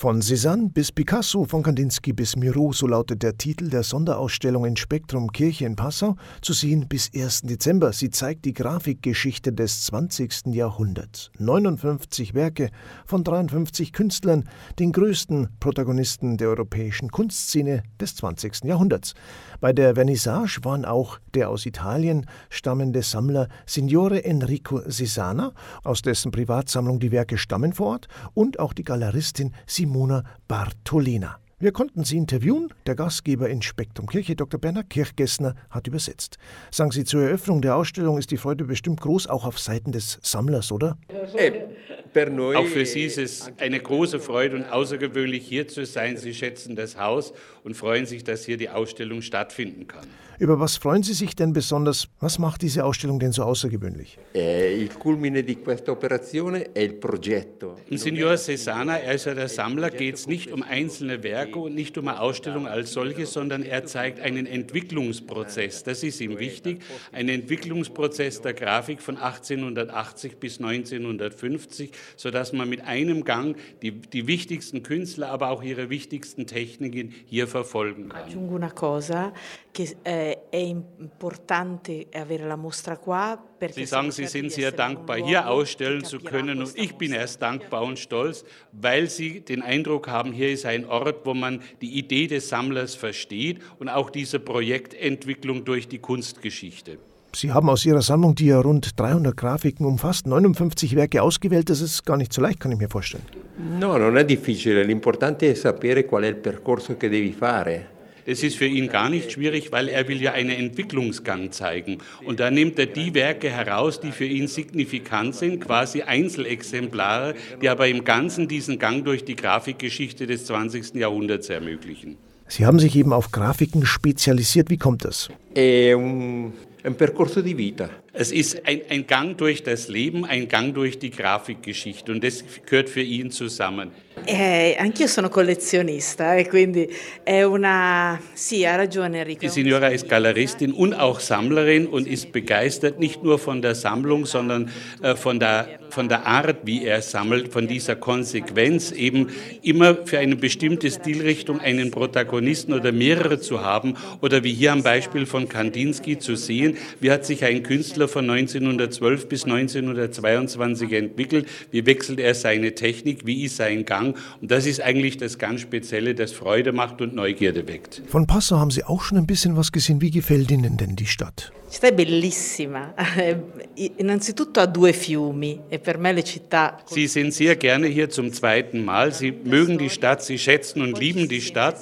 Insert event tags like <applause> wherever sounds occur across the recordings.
Von Cézanne bis Picasso, von Kandinsky bis Miro, so lautet der Titel der Sonderausstellung in Spektrum Kirche in Passau, zu sehen bis 1. Dezember. Sie zeigt die Grafikgeschichte des 20. Jahrhunderts. 59 Werke von 53 Künstlern, den größten Protagonisten der europäischen Kunstszene des 20. Jahrhunderts. Bei der Vernissage waren auch der aus Italien stammende Sammler Signore Enrico Cesana, aus dessen Privatsammlung die Werke stammen vor Ort, und auch die Galeristin Simone Simona Bartolina. Wir konnten sie interviewen. Der Gastgeber in Spektrum Kirche, Dr. Bernhard Kirchgessner, hat übersetzt. Sagen Sie, zur Eröffnung der Ausstellung ist die Freude bestimmt groß, auch auf Seiten des Sammlers, oder? Auch für Sie ist es eine große Freude und außergewöhnlich hier zu sein. Sie schätzen das Haus und freuen sich, dass hier die Ausstellung stattfinden kann. Über was freuen Sie sich denn besonders? Was macht diese Ausstellung denn so außergewöhnlich? Eh, il culmine di questa operazione è il progetto. Im Signor Cesana, er ist ja der Sammler, geht es nicht um einzelne Werke und nicht um eine Ausstellung als solche, sondern er zeigt einen Entwicklungsprozess. Das ist ihm wichtig. Ein Entwicklungsprozess der Grafik von 1880 bis 1950, sodass man mit einem Gang die, die wichtigsten Künstler, aber auch ihre wichtigsten Techniken hier verfolgen kann. Aggiungo una cosa, che eh, è importante avere la mostra qua Sie sagen, Sie sind sehr dankbar, hier ausstellen zu können. Und ich bin erst dankbar und stolz, weil Sie den Eindruck haben, hier ist ein Ort, wo man die Idee des Sammlers versteht und auch diese Projektentwicklung durch die Kunstgeschichte. Sie haben aus Ihrer Sammlung, die ja rund 300 Grafiken umfasst, 59 Werke ausgewählt. Das ist gar nicht so leicht, kann ich mir vorstellen. No, non è difficile. L'importante è sapere qual è il percorso che devi fare. Das ist für ihn gar nicht schwierig, weil er will ja einen Entwicklungsgang zeigen. Und da nimmt er die Werke heraus, die für ihn signifikant sind, quasi Einzelexemplare, die aber im Ganzen diesen Gang durch die Grafikgeschichte des 20. Jahrhunderts ermöglichen. Sie haben sich eben auf Grafiken spezialisiert. Wie kommt das? È un, è un percorso di vita. Es ist ein, ein Gang durch das Leben, ein Gang durch die Grafikgeschichte und das gehört für ihn zusammen. Eh, anch'io sono collezionista e quindi è una... Sì, ha ragione Enrico. Die Signora ist Galeristin und auch Sammlerin und ist begeistert nicht nur von der Sammlung, sondern äh, von, der, von der Art, wie er sammelt, von dieser Konsequenz, eben immer für eine bestimmte Stilrichtung einen Protagonisten oder mehrere zu haben oder wie hier am Beispiel von Kandinsky zu sehen, wie hat sich ein Künstler von 1912 bis 1922 entwickelt, wie wechselt er seine Technik, wie ist sein Gang und das ist eigentlich das ganz Spezielle, das Freude macht und Neugierde weckt. Von Passau haben Sie auch schon ein bisschen was gesehen. Wie gefällt Ihnen denn die Stadt? La città è bellissima, innanzitutto ha due fiumi e per me le città... Sie sind sehr gerne hier zum zweiten Mal. Sie mögen die Stadt, Sie schätzen und lieben die Stadt.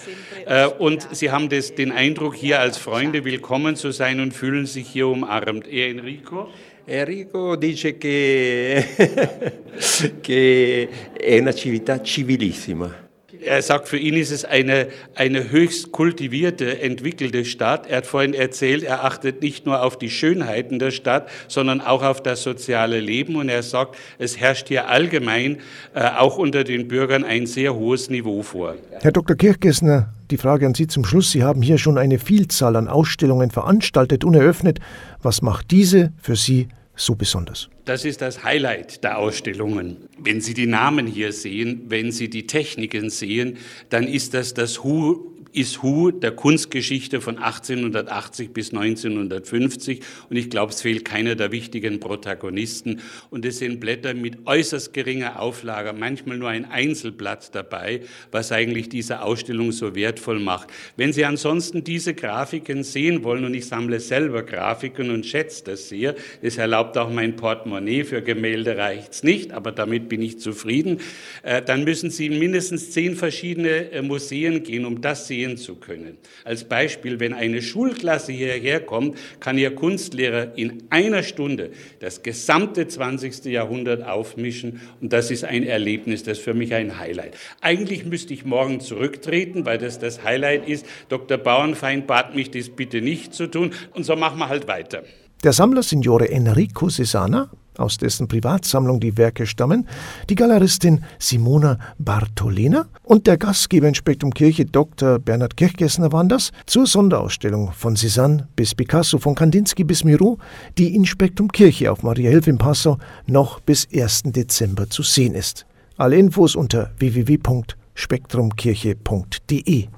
Äh, Und Sie haben das, den Eindruck, hier als Freunde willkommen zu sein und fühlen sich hier umarmt. Er Enrico? Enrico dice che, <laughs> che è una civiltà civilissima. Er sagt, für ihn ist es eine, eine höchst kultivierte, entwickelte Stadt. Er hat vorhin erzählt, er achtet nicht nur auf die Schönheiten der Stadt, sondern auch auf das soziale Leben. Und er sagt, es herrscht hier allgemein, äh, auch unter den Bürgern, ein sehr hohes Niveau vor. Herr Dr. Kirchgessner, die Frage an Sie zum Schluss. Sie haben hier schon eine Vielzahl an Ausstellungen veranstaltet und eröffnet. Was macht diese für Sie so besonders? Das ist das Highlight der Ausstellungen. Wenn Sie die Namen hier sehen, wenn Sie die Techniken sehen, dann ist das das Who is Who der Kunstgeschichte von 1880 bis 1950 und ich glaube, es fehlt keiner der wichtigen Protagonisten und es sind Blätter mit äußerst geringer Auflage, manchmal nur ein Einzelblatt dabei, was eigentlich diese Ausstellung so wertvoll macht. Wenn Sie ansonsten diese Grafiken sehen wollen und ich sammle selber Grafiken und schätze das sehr, es erlaubt auch mein Portemonnaie, für Gemälde reicht's nicht, aber damit bin ich zufrieden, äh, dann müssen Sie in mindestens zehn verschiedene äh, Museen gehen, um das sehen zu können. Als Beispiel, wenn eine Schulklasse hierher kommt, kann ihr Kunstlehrer in einer Stunde das gesamte 20. Jahrhundert aufmischen und das ist ein Erlebnis, das ist für mich ein Highlight. Eigentlich müsste ich morgen zurücktreten, weil das das Highlight ist. Dr. Bauernfeind bat mich, das bitte nicht zu tun und so machen wir halt weiter. Der Sammler Signore Enrico Cesana, aus dessen Privatsammlung die Werke stammen, die Galeristin Simona Bartolina und der Gastgeber in Spektrum Kirche Dr. Bernhard Kirchgessner waren das zur Sonderausstellung von Cézanne bis Picasso, von Kandinsky bis Miro, die in Spektrum Kirche auf Maria Hilf in Passau noch bis 1. Dezember zu sehen ist. Alle Infos unter www.spektrum.ch spektrumkirche.de